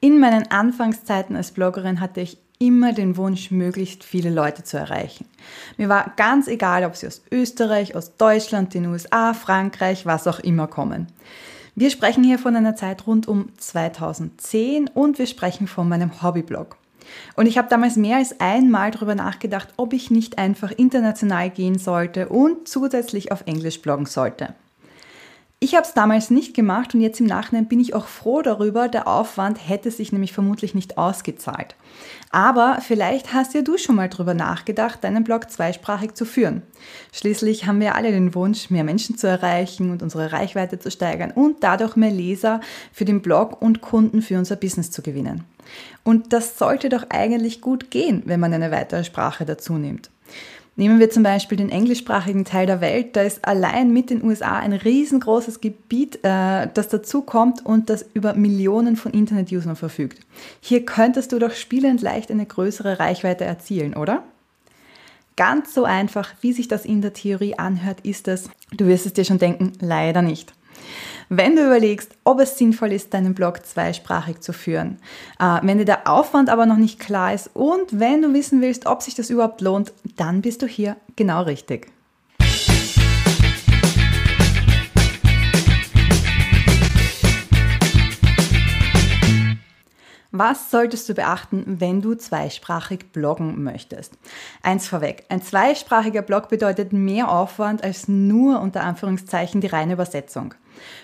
In meinen Anfangszeiten als Bloggerin hatte ich immer den Wunsch, möglichst viele Leute zu erreichen. Mir war ganz egal, ob sie aus Österreich, aus Deutschland, den USA, Frankreich, was auch immer kommen. Wir sprechen hier von einer Zeit rund um 2010 und wir sprechen von meinem Hobbyblog. Und ich habe damals mehr als einmal darüber nachgedacht, ob ich nicht einfach international gehen sollte und zusätzlich auf Englisch bloggen sollte. Ich habe es damals nicht gemacht und jetzt im Nachhinein bin ich auch froh darüber. Der Aufwand hätte sich nämlich vermutlich nicht ausgezahlt. Aber vielleicht hast ja du schon mal darüber nachgedacht, deinen Blog zweisprachig zu führen. Schließlich haben wir alle den Wunsch, mehr Menschen zu erreichen und unsere Reichweite zu steigern und dadurch mehr Leser für den Blog und Kunden für unser Business zu gewinnen. Und das sollte doch eigentlich gut gehen, wenn man eine weitere Sprache dazu nimmt. Nehmen wir zum Beispiel den englischsprachigen Teil der Welt. Da ist allein mit den USA ein riesengroßes Gebiet, äh, das dazu kommt und das über Millionen von Internet-Usern verfügt. Hier könntest du doch spielend leicht eine größere Reichweite erzielen, oder? Ganz so einfach, wie sich das in der Theorie anhört, ist es, du wirst es dir schon denken, leider nicht. Wenn du überlegst, ob es sinnvoll ist, deinen Blog zweisprachig zu führen, äh, wenn dir der Aufwand aber noch nicht klar ist und wenn du wissen willst, ob sich das überhaupt lohnt, dann bist du hier genau richtig. Was solltest du beachten, wenn du zweisprachig bloggen möchtest? Eins vorweg, ein zweisprachiger Blog bedeutet mehr Aufwand als nur unter Anführungszeichen die reine Übersetzung.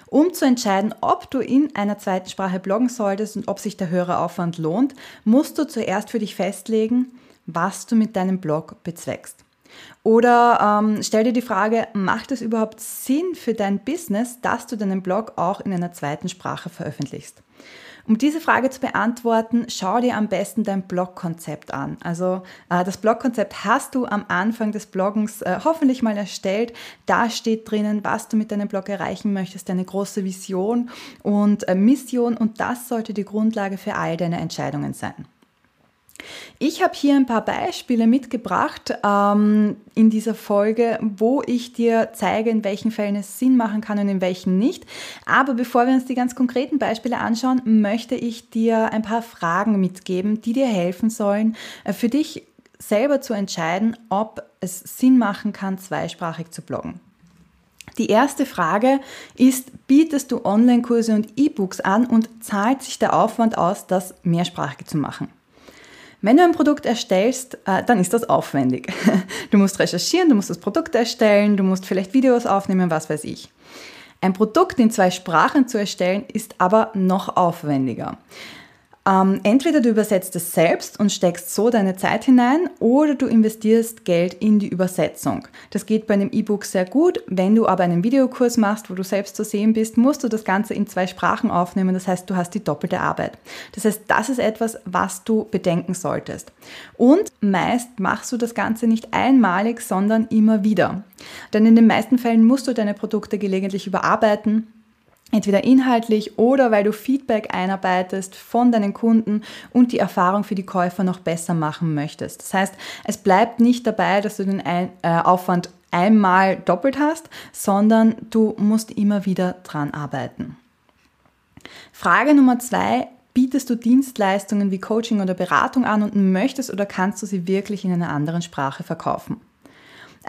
Um zu entscheiden, ob du in einer zweiten Sprache bloggen solltest und ob sich der höhere Aufwand lohnt, musst du zuerst für dich festlegen, was du mit deinem Blog bezweckst. Oder ähm, stell dir die Frage, macht es überhaupt Sinn für dein Business, dass du deinen Blog auch in einer zweiten Sprache veröffentlichst? Um diese Frage zu beantworten, schau dir am besten dein Blogkonzept an. Also äh, das Blogkonzept hast du am Anfang des Bloggens äh, hoffentlich mal erstellt. Da steht drinnen, was du mit deinem Blog erreichen möchtest, deine große Vision und äh, Mission und das sollte die Grundlage für all deine Entscheidungen sein. Ich habe hier ein paar Beispiele mitgebracht ähm, in dieser Folge, wo ich dir zeige, in welchen Fällen es Sinn machen kann und in welchen nicht. Aber bevor wir uns die ganz konkreten Beispiele anschauen, möchte ich dir ein paar Fragen mitgeben, die dir helfen sollen, äh, für dich selber zu entscheiden, ob es Sinn machen kann, zweisprachig zu bloggen. Die erste Frage ist, bietest du Online-Kurse und E-Books an und zahlt sich der Aufwand aus, das mehrsprachig zu machen? Wenn du ein Produkt erstellst, äh, dann ist das aufwendig. Du musst recherchieren, du musst das Produkt erstellen, du musst vielleicht Videos aufnehmen, was weiß ich. Ein Produkt in zwei Sprachen zu erstellen, ist aber noch aufwendiger. Ähm, entweder du übersetzt es selbst und steckst so deine Zeit hinein oder du investierst Geld in die Übersetzung. Das geht bei einem E-Book sehr gut. Wenn du aber einen Videokurs machst, wo du selbst zu sehen bist, musst du das Ganze in zwei Sprachen aufnehmen. Das heißt, du hast die doppelte Arbeit. Das heißt, das ist etwas, was du bedenken solltest. Und meist machst du das Ganze nicht einmalig, sondern immer wieder. Denn in den meisten Fällen musst du deine Produkte gelegentlich überarbeiten entweder inhaltlich oder weil du Feedback einarbeitest von deinen Kunden und die Erfahrung für die Käufer noch besser machen möchtest. Das heißt, es bleibt nicht dabei, dass du den äh, Aufwand einmal doppelt hast, sondern du musst immer wieder dran arbeiten. Frage Nummer zwei. Bietest du Dienstleistungen wie Coaching oder Beratung an und möchtest oder kannst du sie wirklich in einer anderen Sprache verkaufen?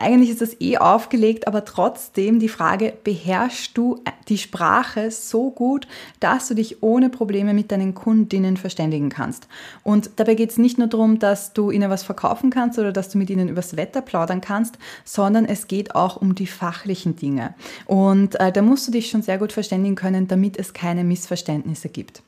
Eigentlich ist das eh aufgelegt, aber trotzdem die Frage, beherrschst du die Sprache so gut, dass du dich ohne Probleme mit deinen Kundinnen verständigen kannst? Und dabei geht es nicht nur darum, dass du ihnen was verkaufen kannst oder dass du mit ihnen übers Wetter plaudern kannst, sondern es geht auch um die fachlichen Dinge. Und äh, da musst du dich schon sehr gut verständigen können, damit es keine Missverständnisse gibt.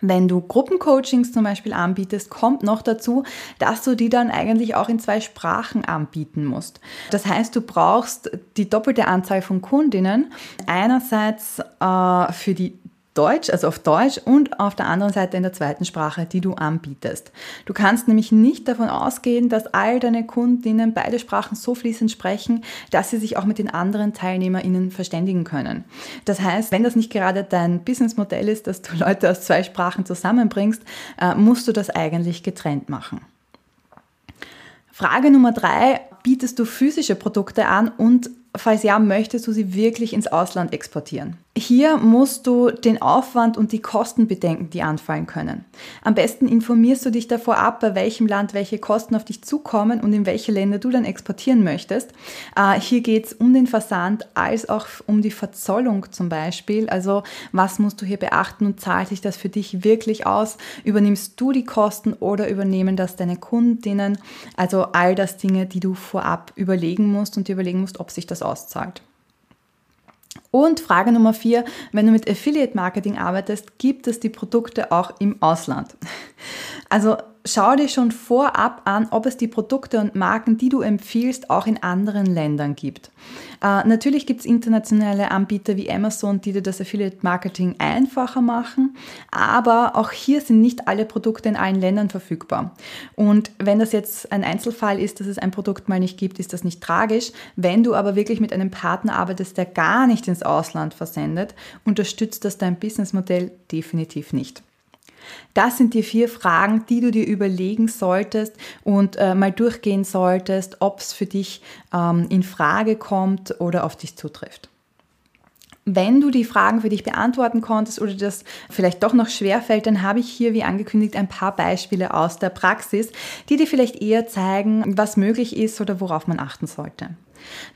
Wenn du Gruppencoachings zum Beispiel anbietest, kommt noch dazu, dass du die dann eigentlich auch in zwei Sprachen anbieten musst. Das heißt, du brauchst die doppelte Anzahl von Kundinnen. Einerseits äh, für die Deutsch, also auf Deutsch und auf der anderen Seite in der zweiten Sprache, die du anbietest. Du kannst nämlich nicht davon ausgehen, dass all deine Kundinnen beide Sprachen so fließend sprechen, dass sie sich auch mit den anderen TeilnehmerInnen verständigen können. Das heißt, wenn das nicht gerade dein Businessmodell ist, dass du Leute aus zwei Sprachen zusammenbringst, äh, musst du das eigentlich getrennt machen. Frage Nummer drei, bietest du physische Produkte an und falls ja, möchtest du sie wirklich ins Ausland exportieren? Hier musst du den Aufwand und die Kosten bedenken, die anfallen können. Am besten informierst du dich davor ab, bei welchem Land welche Kosten auf dich zukommen und in welche Länder du dann exportieren möchtest. Äh, hier geht es um den Versand als auch um die Verzollung zum Beispiel. Also was musst du hier beachten und zahlt sich das für dich wirklich aus? Übernimmst du die Kosten oder übernehmen das deine Kundinnen? Also all das Dinge, die du vorab überlegen musst und dir überlegen musst, ob sich das auszahlt. Und Frage Nummer vier, wenn du mit Affiliate Marketing arbeitest, gibt es die Produkte auch im Ausland? Also schau dir schon vorab an, ob es die Produkte und Marken, die du empfiehlst, auch in anderen Ländern gibt. Äh, natürlich gibt es internationale Anbieter wie Amazon, die dir das Affiliate Marketing einfacher machen, aber auch hier sind nicht alle Produkte in allen Ländern verfügbar. Und wenn das jetzt ein Einzelfall ist, dass es ein Produkt mal nicht gibt, ist das nicht tragisch. Wenn du aber wirklich mit einem Partner arbeitest, der gar nicht ins Ausland versendet, unterstützt das dein Businessmodell definitiv nicht. Das sind die vier Fragen, die du dir überlegen solltest und äh, mal durchgehen solltest, ob es für dich ähm, in Frage kommt oder auf dich zutrifft. Wenn du die Fragen für dich beantworten konntest oder das vielleicht doch noch schwer fällt, dann habe ich hier, wie angekündigt, ein paar Beispiele aus der Praxis, die dir vielleicht eher zeigen, was möglich ist oder worauf man achten sollte.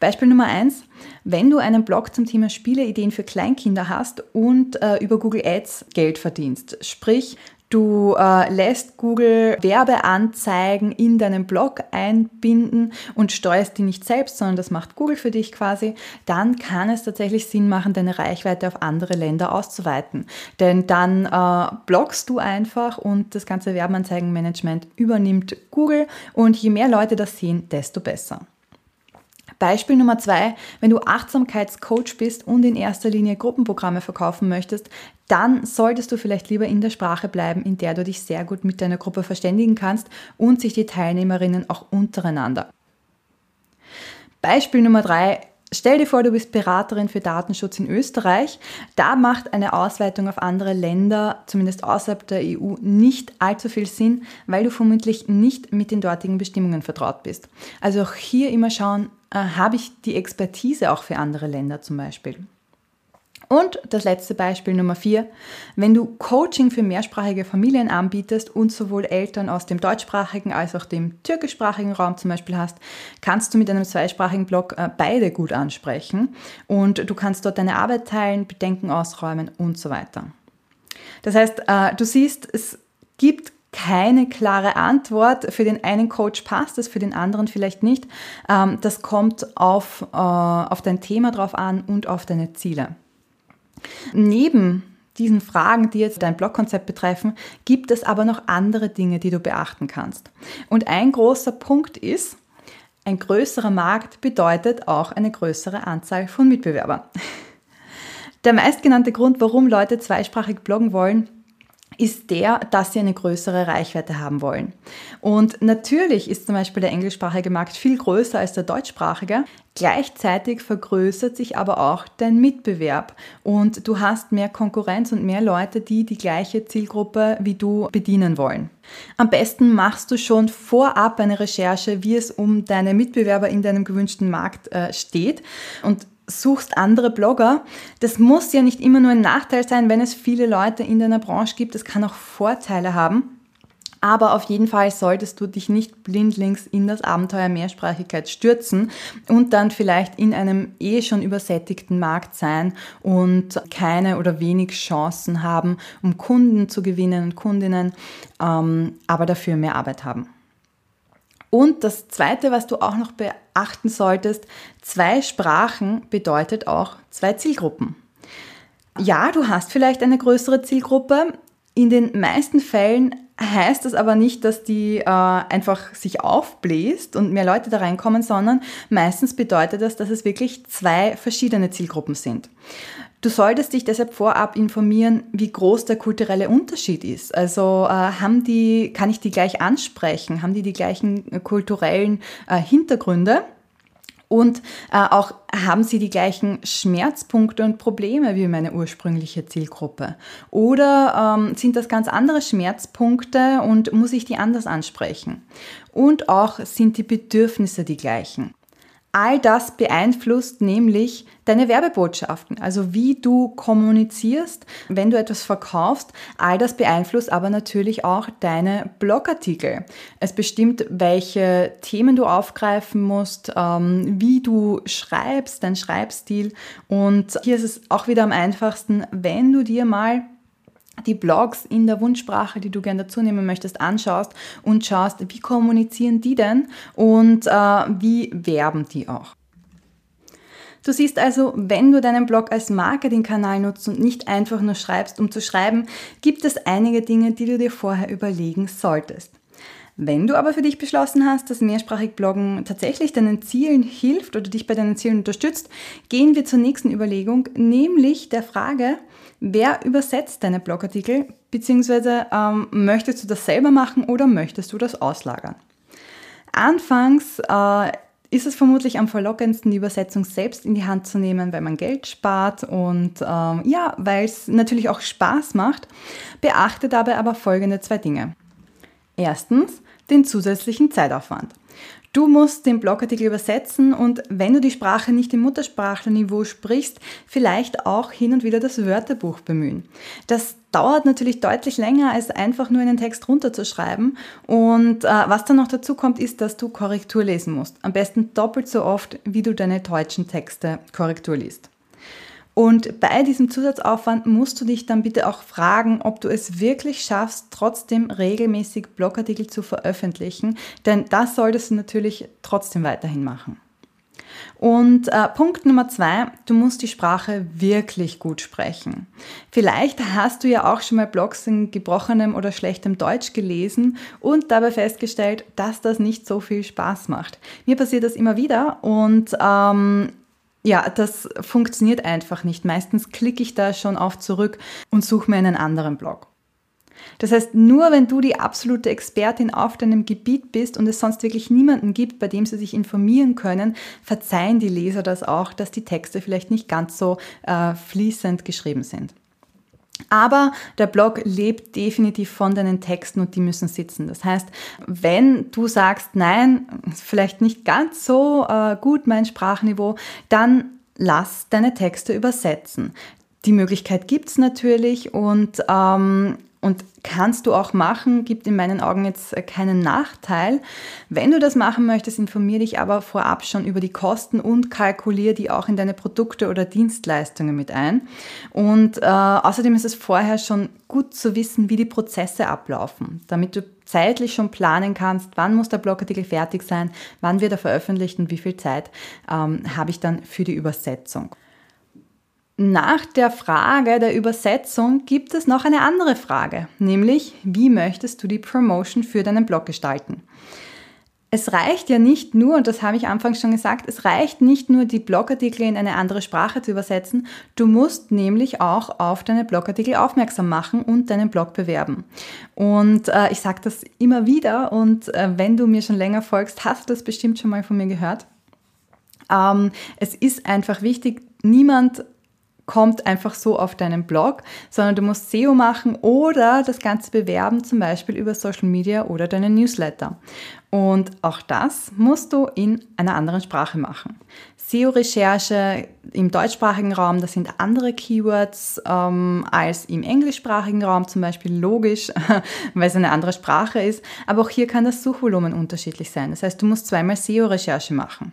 Beispiel Nummer eins: Wenn du einen Blog zum Thema Spieleideen für Kleinkinder hast und äh, über Google Ads Geld verdienst, sprich Du äh, lässt Google Werbeanzeigen in deinen Blog einbinden und steuerst die nicht selbst, sondern das macht Google für dich quasi. Dann kann es tatsächlich Sinn machen, deine Reichweite auf andere Länder auszuweiten. Denn dann äh, bloggst du einfach und das ganze Werbeanzeigenmanagement übernimmt Google und je mehr Leute das sehen, desto besser. Beispiel Nummer zwei, wenn du Achtsamkeitscoach bist und in erster Linie Gruppenprogramme verkaufen möchtest, dann solltest du vielleicht lieber in der Sprache bleiben, in der du dich sehr gut mit deiner Gruppe verständigen kannst und sich die Teilnehmerinnen auch untereinander. Beispiel Nummer drei, Stell dir vor, du bist Beraterin für Datenschutz in Österreich. Da macht eine Ausweitung auf andere Länder, zumindest außerhalb der EU, nicht allzu viel Sinn, weil du vermutlich nicht mit den dortigen Bestimmungen vertraut bist. Also auch hier immer schauen, habe ich die Expertise auch für andere Länder zum Beispiel. Und das letzte Beispiel Nummer vier. Wenn du Coaching für mehrsprachige Familien anbietest und sowohl Eltern aus dem deutschsprachigen als auch dem türkischsprachigen Raum zum Beispiel hast, kannst du mit einem zweisprachigen Blog äh, beide gut ansprechen und du kannst dort deine Arbeit teilen, Bedenken ausräumen und so weiter. Das heißt, äh, du siehst, es gibt keine klare Antwort. Für den einen Coach passt es, für den anderen vielleicht nicht. Ähm, das kommt auf, äh, auf dein Thema drauf an und auf deine Ziele. Neben diesen Fragen, die jetzt dein Blogkonzept betreffen, gibt es aber noch andere Dinge, die du beachten kannst. Und ein großer Punkt ist, ein größerer Markt bedeutet auch eine größere Anzahl von Mitbewerbern. Der meistgenannte Grund, warum Leute zweisprachig bloggen wollen, ist der, dass sie eine größere Reichweite haben wollen. Und natürlich ist zum Beispiel der englischsprachige Markt viel größer als der deutschsprachige. Gleichzeitig vergrößert sich aber auch dein Mitbewerb und du hast mehr Konkurrenz und mehr Leute, die die gleiche Zielgruppe wie du bedienen wollen. Am besten machst du schon vorab eine Recherche, wie es um deine Mitbewerber in deinem gewünschten Markt äh, steht und suchst andere Blogger. Das muss ja nicht immer nur ein Nachteil sein, wenn es viele Leute in deiner Branche gibt. Das kann auch Vorteile haben. Aber auf jeden Fall solltest du dich nicht blindlings in das Abenteuer Mehrsprachigkeit stürzen und dann vielleicht in einem eh schon übersättigten Markt sein und keine oder wenig Chancen haben, um Kunden zu gewinnen und Kundinnen, ähm, aber dafür mehr Arbeit haben. Und das Zweite, was du auch noch beachten solltest, zwei Sprachen bedeutet auch zwei Zielgruppen. Ja, du hast vielleicht eine größere Zielgruppe. In den meisten Fällen heißt das aber nicht, dass die äh, einfach sich aufbläst und mehr Leute da reinkommen, sondern meistens bedeutet das, dass es wirklich zwei verschiedene Zielgruppen sind. Du solltest dich deshalb vorab informieren, wie groß der kulturelle Unterschied ist. Also äh, haben die, kann ich die gleich ansprechen? Haben die die gleichen äh, kulturellen äh, Hintergründe? Und äh, auch haben sie die gleichen Schmerzpunkte und Probleme wie meine ursprüngliche Zielgruppe? Oder ähm, sind das ganz andere Schmerzpunkte und muss ich die anders ansprechen? Und auch sind die Bedürfnisse die gleichen? All das beeinflusst nämlich deine Werbebotschaften, also wie du kommunizierst, wenn du etwas verkaufst. All das beeinflusst aber natürlich auch deine Blogartikel. Es bestimmt, welche Themen du aufgreifen musst, ähm, wie du schreibst, dein Schreibstil. Und hier ist es auch wieder am einfachsten, wenn du dir mal die Blogs in der Wunschsprache, die du gerne dazu nehmen möchtest, anschaust und schaust, wie kommunizieren die denn und äh, wie werben die auch. Du siehst also, wenn du deinen Blog als Marketingkanal nutzt und nicht einfach nur schreibst, um zu schreiben, gibt es einige Dinge, die du dir vorher überlegen solltest. Wenn du aber für dich beschlossen hast, dass mehrsprachig Bloggen tatsächlich deinen Zielen hilft oder dich bei deinen Zielen unterstützt, gehen wir zur nächsten Überlegung, nämlich der Frage, wer übersetzt deine Blogartikel, beziehungsweise ähm, möchtest du das selber machen oder möchtest du das auslagern? Anfangs äh, ist es vermutlich am verlockendsten, die Übersetzung selbst in die Hand zu nehmen, weil man Geld spart und ähm, ja, weil es natürlich auch Spaß macht. Beachte dabei aber folgende zwei Dinge. Erstens den zusätzlichen Zeitaufwand. Du musst den Blogartikel übersetzen und wenn du die Sprache nicht im Muttersprachlerniveau sprichst, vielleicht auch hin und wieder das Wörterbuch bemühen. Das dauert natürlich deutlich länger, als einfach nur einen Text runterzuschreiben. Und äh, was dann noch dazu kommt, ist, dass du Korrektur lesen musst. Am besten doppelt so oft, wie du deine deutschen Texte Korrektur liest. Und bei diesem Zusatzaufwand musst du dich dann bitte auch fragen, ob du es wirklich schaffst, trotzdem regelmäßig Blogartikel zu veröffentlichen, denn das solltest du natürlich trotzdem weiterhin machen. Und äh, Punkt Nummer zwei, du musst die Sprache wirklich gut sprechen. Vielleicht hast du ja auch schon mal Blogs in gebrochenem oder schlechtem Deutsch gelesen und dabei festgestellt, dass das nicht so viel Spaß macht. Mir passiert das immer wieder und ähm, ja, das funktioniert einfach nicht. Meistens klicke ich da schon auf zurück und suche mir einen anderen Blog. Das heißt, nur wenn du die absolute Expertin auf deinem Gebiet bist und es sonst wirklich niemanden gibt, bei dem sie sich informieren können, verzeihen die Leser das auch, dass die Texte vielleicht nicht ganz so äh, fließend geschrieben sind. Aber der Blog lebt definitiv von deinen Texten und die müssen sitzen. Das heißt, wenn du sagst, nein, vielleicht nicht ganz so äh, gut mein Sprachniveau, dann lass deine Texte übersetzen. Die Möglichkeit gibt es natürlich und ähm, und kannst du auch machen, gibt in meinen Augen jetzt äh, keinen Nachteil. Wenn du das machen möchtest, informier dich aber vorab schon über die Kosten und kalkulier die auch in deine Produkte oder Dienstleistungen mit ein. Und äh, außerdem ist es vorher schon gut zu wissen, wie die Prozesse ablaufen, damit du zeitlich schon planen kannst, wann muss der Blogartikel fertig sein, wann wird er veröffentlicht und wie viel Zeit ähm, habe ich dann für die Übersetzung. Nach der Frage der Übersetzung gibt es noch eine andere Frage, nämlich wie möchtest du die Promotion für deinen Blog gestalten? Es reicht ja nicht nur, und das habe ich anfangs schon gesagt, es reicht nicht nur, die Blogartikel in eine andere Sprache zu übersetzen, du musst nämlich auch auf deine Blogartikel aufmerksam machen und deinen Blog bewerben. Und äh, ich sage das immer wieder und äh, wenn du mir schon länger folgst, hast du das bestimmt schon mal von mir gehört. Ähm, es ist einfach wichtig, niemand kommt einfach so auf deinen Blog, sondern du musst SEO machen oder das Ganze bewerben, zum Beispiel über Social Media oder deinen Newsletter. Und auch das musst du in einer anderen Sprache machen. SEO-Recherche im deutschsprachigen Raum, das sind andere Keywords ähm, als im englischsprachigen Raum, zum Beispiel logisch, weil es eine andere Sprache ist. Aber auch hier kann das Suchvolumen unterschiedlich sein. Das heißt, du musst zweimal SEO-Recherche machen.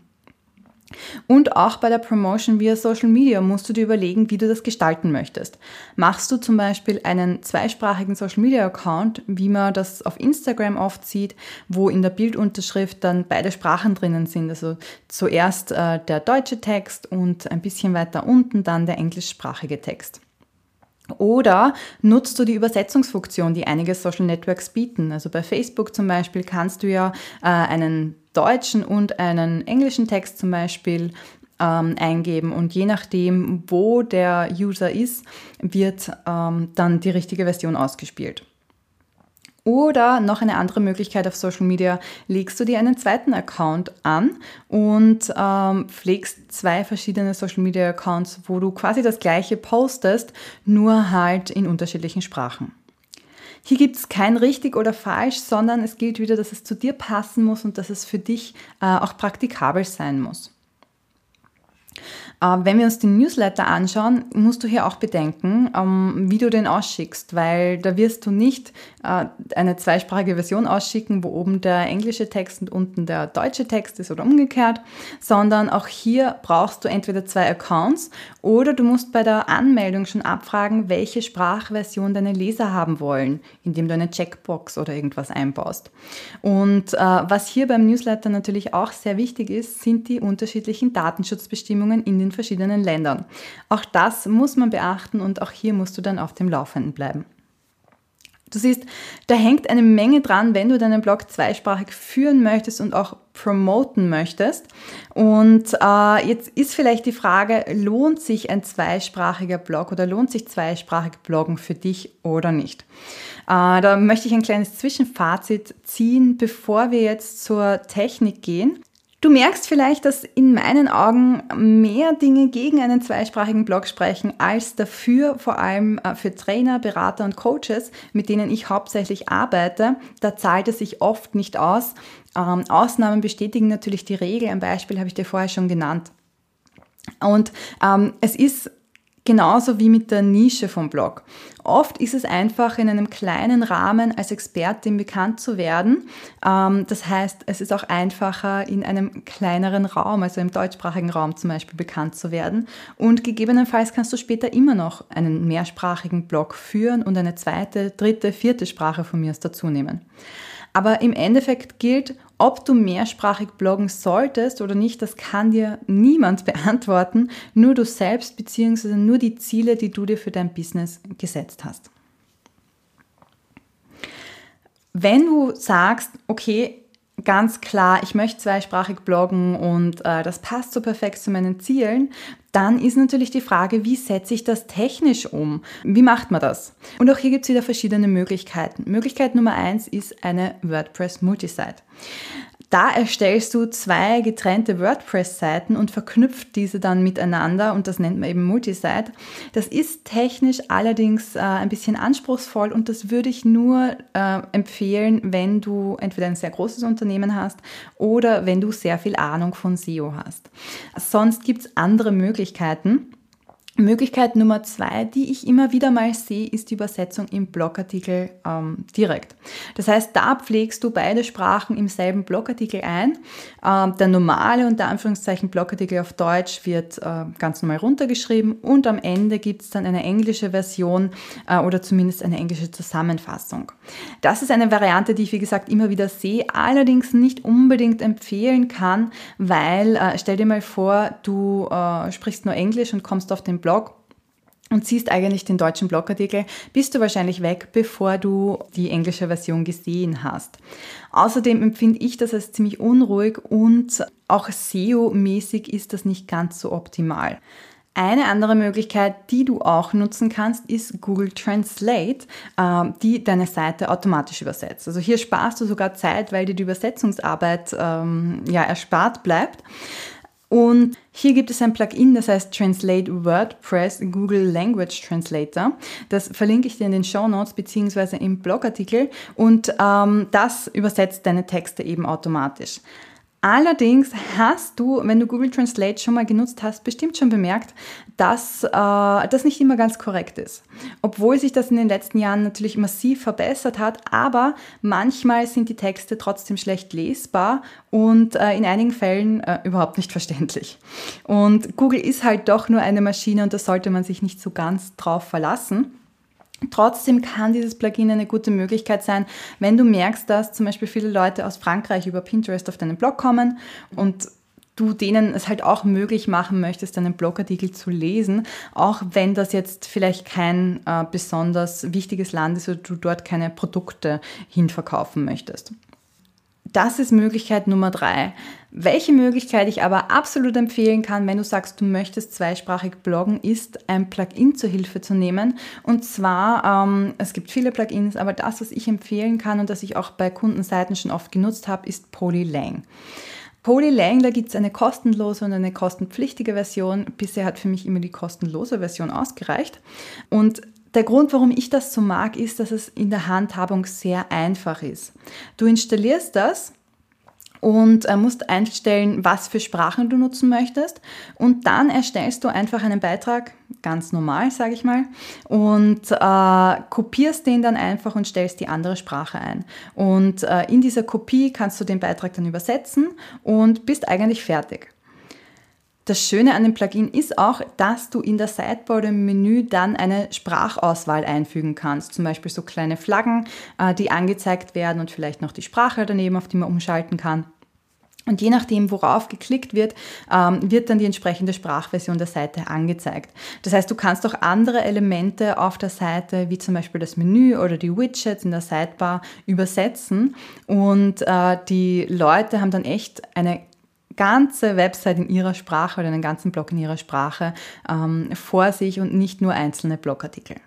Und auch bei der Promotion via Social Media musst du dir überlegen, wie du das gestalten möchtest. Machst du zum Beispiel einen zweisprachigen Social Media Account, wie man das auf Instagram oft sieht, wo in der Bildunterschrift dann beide Sprachen drinnen sind. Also zuerst äh, der deutsche Text und ein bisschen weiter unten dann der englischsprachige Text. Oder nutzt du die Übersetzungsfunktion, die einige Social Networks bieten? Also bei Facebook zum Beispiel kannst du ja äh, einen deutschen und einen englischen Text zum Beispiel ähm, eingeben und je nachdem, wo der User ist, wird ähm, dann die richtige Version ausgespielt. Oder noch eine andere Möglichkeit auf Social Media, legst du dir einen zweiten Account an und ähm, pflegst zwei verschiedene Social Media Accounts, wo du quasi das gleiche postest, nur halt in unterschiedlichen Sprachen. Hier gibt es kein richtig oder falsch, sondern es gilt wieder, dass es zu dir passen muss und dass es für dich äh, auch praktikabel sein muss. Äh, wenn wir uns den Newsletter anschauen, musst du hier auch bedenken, ähm, wie du den ausschickst, weil da wirst du nicht äh, eine zweisprachige Version ausschicken, wo oben der englische Text und unten der deutsche Text ist oder umgekehrt, sondern auch hier brauchst du entweder zwei Accounts oder du musst bei der Anmeldung schon abfragen, welche Sprachversion deine Leser haben wollen, indem du eine Checkbox oder irgendwas einbaust. Und äh, was hier beim Newsletter natürlich auch sehr wichtig ist, sind die unterschiedlichen Datenschutzbestimmungen in den verschiedenen Ländern. Auch das muss man beachten und auch hier musst du dann auf dem Laufenden bleiben. Du siehst, da hängt eine Menge dran, wenn du deinen Blog zweisprachig führen möchtest und auch promoten möchtest. Und äh, jetzt ist vielleicht die Frage, lohnt sich ein zweisprachiger Blog oder lohnt sich zweisprachig Bloggen für dich oder nicht? Äh, da möchte ich ein kleines Zwischenfazit ziehen, bevor wir jetzt zur Technik gehen. Du merkst vielleicht, dass in meinen Augen mehr Dinge gegen einen zweisprachigen Blog sprechen als dafür, vor allem äh, für Trainer, Berater und Coaches, mit denen ich hauptsächlich arbeite. Da zahlt es sich oft nicht aus. Ähm, Ausnahmen bestätigen natürlich die Regel. Ein Beispiel habe ich dir vorher schon genannt. Und ähm, es ist Genauso wie mit der Nische vom Blog. Oft ist es einfach in einem kleinen Rahmen als Expertin bekannt zu werden. Ähm, das heißt, es ist auch einfacher in einem kleineren Raum, also im deutschsprachigen Raum zum Beispiel, bekannt zu werden. Und gegebenenfalls kannst du später immer noch einen mehrsprachigen Blog führen und eine zweite, dritte, vierte Sprache von mir dazu nehmen. Aber im Endeffekt gilt, ob du mehrsprachig bloggen solltest oder nicht, das kann dir niemand beantworten, nur du selbst bzw. nur die Ziele, die du dir für dein Business gesetzt hast. Wenn du sagst, okay, ganz klar, ich möchte zweisprachig bloggen und äh, das passt so perfekt zu meinen Zielen, dann ist natürlich die Frage, wie setze ich das technisch um? Wie macht man das? Und auch hier gibt es wieder verschiedene Möglichkeiten. Möglichkeit Nummer eins ist eine WordPress Multisite. Da erstellst du zwei getrennte WordPress-Seiten und verknüpft diese dann miteinander und das nennt man eben Multisite. Das ist technisch allerdings äh, ein bisschen anspruchsvoll und das würde ich nur äh, empfehlen, wenn du entweder ein sehr großes Unternehmen hast oder wenn du sehr viel Ahnung von SEO hast. Sonst gibt es andere Möglichkeiten. Möglichkeit Nummer zwei, die ich immer wieder mal sehe, ist die Übersetzung im Blogartikel ähm, direkt. Das heißt, da pflegst du beide Sprachen im selben Blogartikel ein. Ähm, der normale, unter Anführungszeichen, Blogartikel auf Deutsch wird äh, ganz normal runtergeschrieben und am Ende gibt es dann eine englische Version äh, oder zumindest eine englische Zusammenfassung. Das ist eine Variante, die ich, wie gesagt, immer wieder sehe, allerdings nicht unbedingt empfehlen kann, weil, äh, stell dir mal vor, du äh, sprichst nur Englisch und kommst auf den Blog Blog und siehst eigentlich den deutschen Blogartikel, bist du wahrscheinlich weg, bevor du die englische Version gesehen hast. Außerdem empfinde ich das als ziemlich unruhig und auch SEO-mäßig ist das nicht ganz so optimal. Eine andere Möglichkeit, die du auch nutzen kannst, ist Google Translate, ähm, die deine Seite automatisch übersetzt. Also hier sparst du sogar Zeit, weil dir die Übersetzungsarbeit ähm, ja, erspart bleibt. Und hier gibt es ein Plugin, das heißt Translate WordPress Google Language Translator. Das verlinke ich dir in den Show Notes beziehungsweise im Blogartikel und ähm, das übersetzt deine Texte eben automatisch. Allerdings hast du, wenn du Google Translate schon mal genutzt hast, bestimmt schon bemerkt, dass äh, das nicht immer ganz korrekt ist. Obwohl sich das in den letzten Jahren natürlich massiv verbessert hat, aber manchmal sind die Texte trotzdem schlecht lesbar und äh, in einigen Fällen äh, überhaupt nicht verständlich. Und Google ist halt doch nur eine Maschine und da sollte man sich nicht so ganz drauf verlassen. Trotzdem kann dieses Plugin eine gute Möglichkeit sein, wenn du merkst, dass zum Beispiel viele Leute aus Frankreich über Pinterest auf deinen Blog kommen und du denen es halt auch möglich machen möchtest, deinen Blogartikel zu lesen, auch wenn das jetzt vielleicht kein äh, besonders wichtiges Land ist oder du dort keine Produkte hinverkaufen möchtest. Das ist Möglichkeit Nummer drei. Welche Möglichkeit ich aber absolut empfehlen kann, wenn du sagst, du möchtest zweisprachig bloggen, ist ein Plugin zur Hilfe zu nehmen. Und zwar, ähm, es gibt viele Plugins, aber das, was ich empfehlen kann und das ich auch bei Kundenseiten schon oft genutzt habe, ist Polylang. Polylang, da gibt es eine kostenlose und eine kostenpflichtige Version. Bisher hat für mich immer die kostenlose Version ausgereicht. Und der Grund, warum ich das so mag, ist, dass es in der Handhabung sehr einfach ist. Du installierst das und äh, musst einstellen, was für Sprachen du nutzen möchtest. Und dann erstellst du einfach einen Beitrag, ganz normal, sage ich mal, und äh, kopierst den dann einfach und stellst die andere Sprache ein. Und äh, in dieser Kopie kannst du den Beitrag dann übersetzen und bist eigentlich fertig. Das Schöne an dem Plugin ist auch, dass du in der Sidebar im Menü dann eine Sprachauswahl einfügen kannst. Zum Beispiel so kleine Flaggen, äh, die angezeigt werden und vielleicht noch die Sprache daneben, auf die man umschalten kann. Und je nachdem, worauf geklickt wird, ähm, wird dann die entsprechende Sprachversion der Seite angezeigt. Das heißt, du kannst auch andere Elemente auf der Seite, wie zum Beispiel das Menü oder die Widgets in der Sidebar, übersetzen. Und äh, die Leute haben dann echt eine ganze Website in ihrer Sprache oder einen ganzen Blog in ihrer Sprache ähm, vor sich und nicht nur einzelne Blogartikel.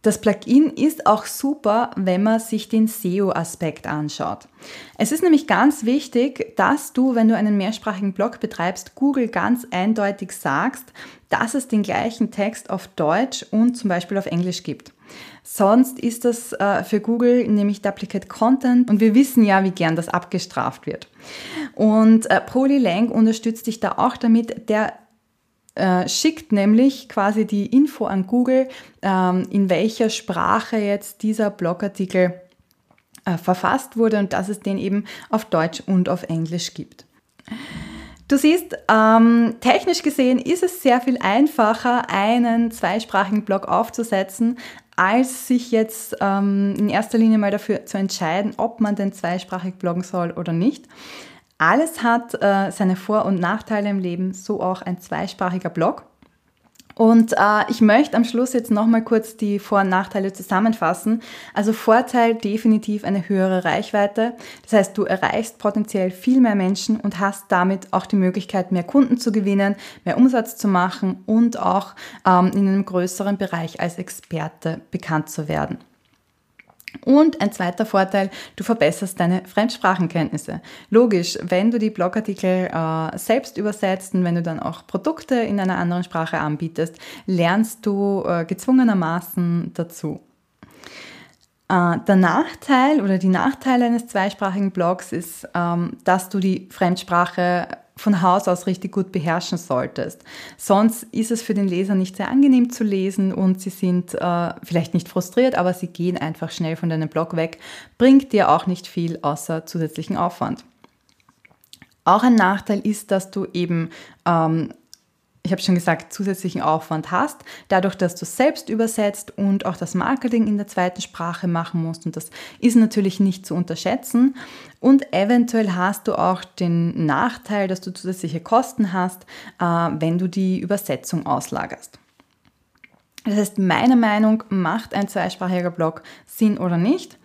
Das Plugin ist auch super, wenn man sich den SEO-Aspekt anschaut. Es ist nämlich ganz wichtig, dass du, wenn du einen mehrsprachigen Blog betreibst, Google ganz eindeutig sagst, dass es den gleichen Text auf Deutsch und zum Beispiel auf Englisch gibt. Sonst ist das äh, für Google nämlich Duplicate Content und wir wissen ja, wie gern das abgestraft wird. Und äh, Polylang unterstützt dich da auch damit, der äh, schickt nämlich quasi die Info an Google, ähm, in welcher Sprache jetzt dieser Blogartikel äh, verfasst wurde und dass es den eben auf Deutsch und auf Englisch gibt. Du siehst, ähm, technisch gesehen ist es sehr viel einfacher, einen zweisprachigen Blog aufzusetzen, als sich jetzt ähm, in erster Linie mal dafür zu entscheiden, ob man denn zweisprachig bloggen soll oder nicht. Alles hat äh, seine Vor- und Nachteile im Leben, so auch ein zweisprachiger Blog. Und äh, ich möchte am Schluss jetzt nochmal kurz die Vor- und Nachteile zusammenfassen. Also Vorteil definitiv eine höhere Reichweite. Das heißt, du erreichst potenziell viel mehr Menschen und hast damit auch die Möglichkeit, mehr Kunden zu gewinnen, mehr Umsatz zu machen und auch ähm, in einem größeren Bereich als Experte bekannt zu werden. Und ein zweiter Vorteil, du verbesserst deine Fremdsprachenkenntnisse. Logisch, wenn du die Blogartikel äh, selbst übersetzt und wenn du dann auch Produkte in einer anderen Sprache anbietest, lernst du äh, gezwungenermaßen dazu. Äh, der Nachteil oder die Nachteile eines zweisprachigen Blogs ist, ähm, dass du die Fremdsprache von Haus aus richtig gut beherrschen solltest. Sonst ist es für den Leser nicht sehr angenehm zu lesen und sie sind äh, vielleicht nicht frustriert, aber sie gehen einfach schnell von deinem Blog weg, bringt dir auch nicht viel außer zusätzlichen Aufwand. Auch ein Nachteil ist, dass du eben ähm, ich habe schon gesagt, zusätzlichen Aufwand hast, dadurch, dass du selbst übersetzt und auch das Marketing in der zweiten Sprache machen musst. Und das ist natürlich nicht zu unterschätzen. Und eventuell hast du auch den Nachteil, dass du zusätzliche Kosten hast, äh, wenn du die Übersetzung auslagerst. Das heißt, meine Meinung, macht ein zweisprachiger Blog Sinn oder nicht?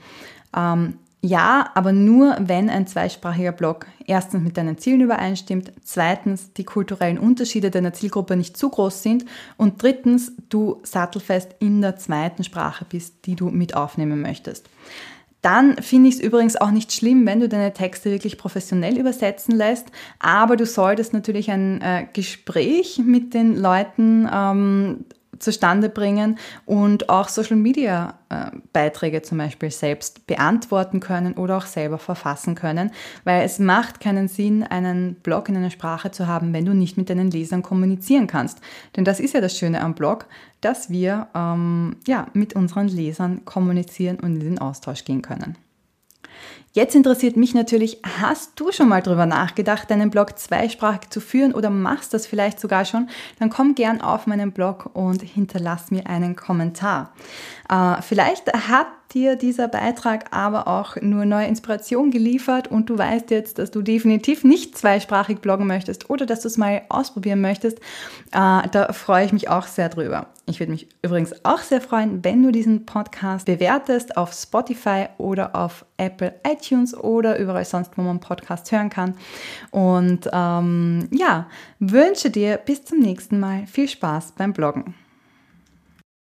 Ähm, ja, aber nur, wenn ein zweisprachiger Blog erstens mit deinen Zielen übereinstimmt, zweitens die kulturellen Unterschiede deiner Zielgruppe nicht zu groß sind und drittens du sattelfest in der zweiten Sprache bist, die du mit aufnehmen möchtest. Dann finde ich es übrigens auch nicht schlimm, wenn du deine Texte wirklich professionell übersetzen lässt, aber du solltest natürlich ein äh, Gespräch mit den Leuten ähm, zustande bringen und auch Social Media äh, Beiträge zum Beispiel selbst beantworten können oder auch selber verfassen können, weil es macht keinen Sinn, einen Blog in einer Sprache zu haben, wenn du nicht mit deinen Lesern kommunizieren kannst. Denn das ist ja das Schöne am Blog, dass wir ähm, ja, mit unseren Lesern kommunizieren und in den Austausch gehen können. Jetzt interessiert mich natürlich, hast du schon mal drüber nachgedacht, deinen Blog zweisprachig zu führen oder machst das vielleicht sogar schon? Dann komm gern auf meinen Blog und hinterlass mir einen Kommentar. Äh, vielleicht hat dir dieser Beitrag aber auch nur neue Inspiration geliefert und du weißt jetzt, dass du definitiv nicht zweisprachig bloggen möchtest oder dass du es mal ausprobieren möchtest. Äh, da freue ich mich auch sehr drüber. Ich würde mich übrigens auch sehr freuen, wenn du diesen Podcast bewertest auf Spotify oder auf Apple iTunes oder überall sonst, wo man Podcast hören kann. Und ähm, ja, wünsche dir bis zum nächsten Mal viel Spaß beim Bloggen.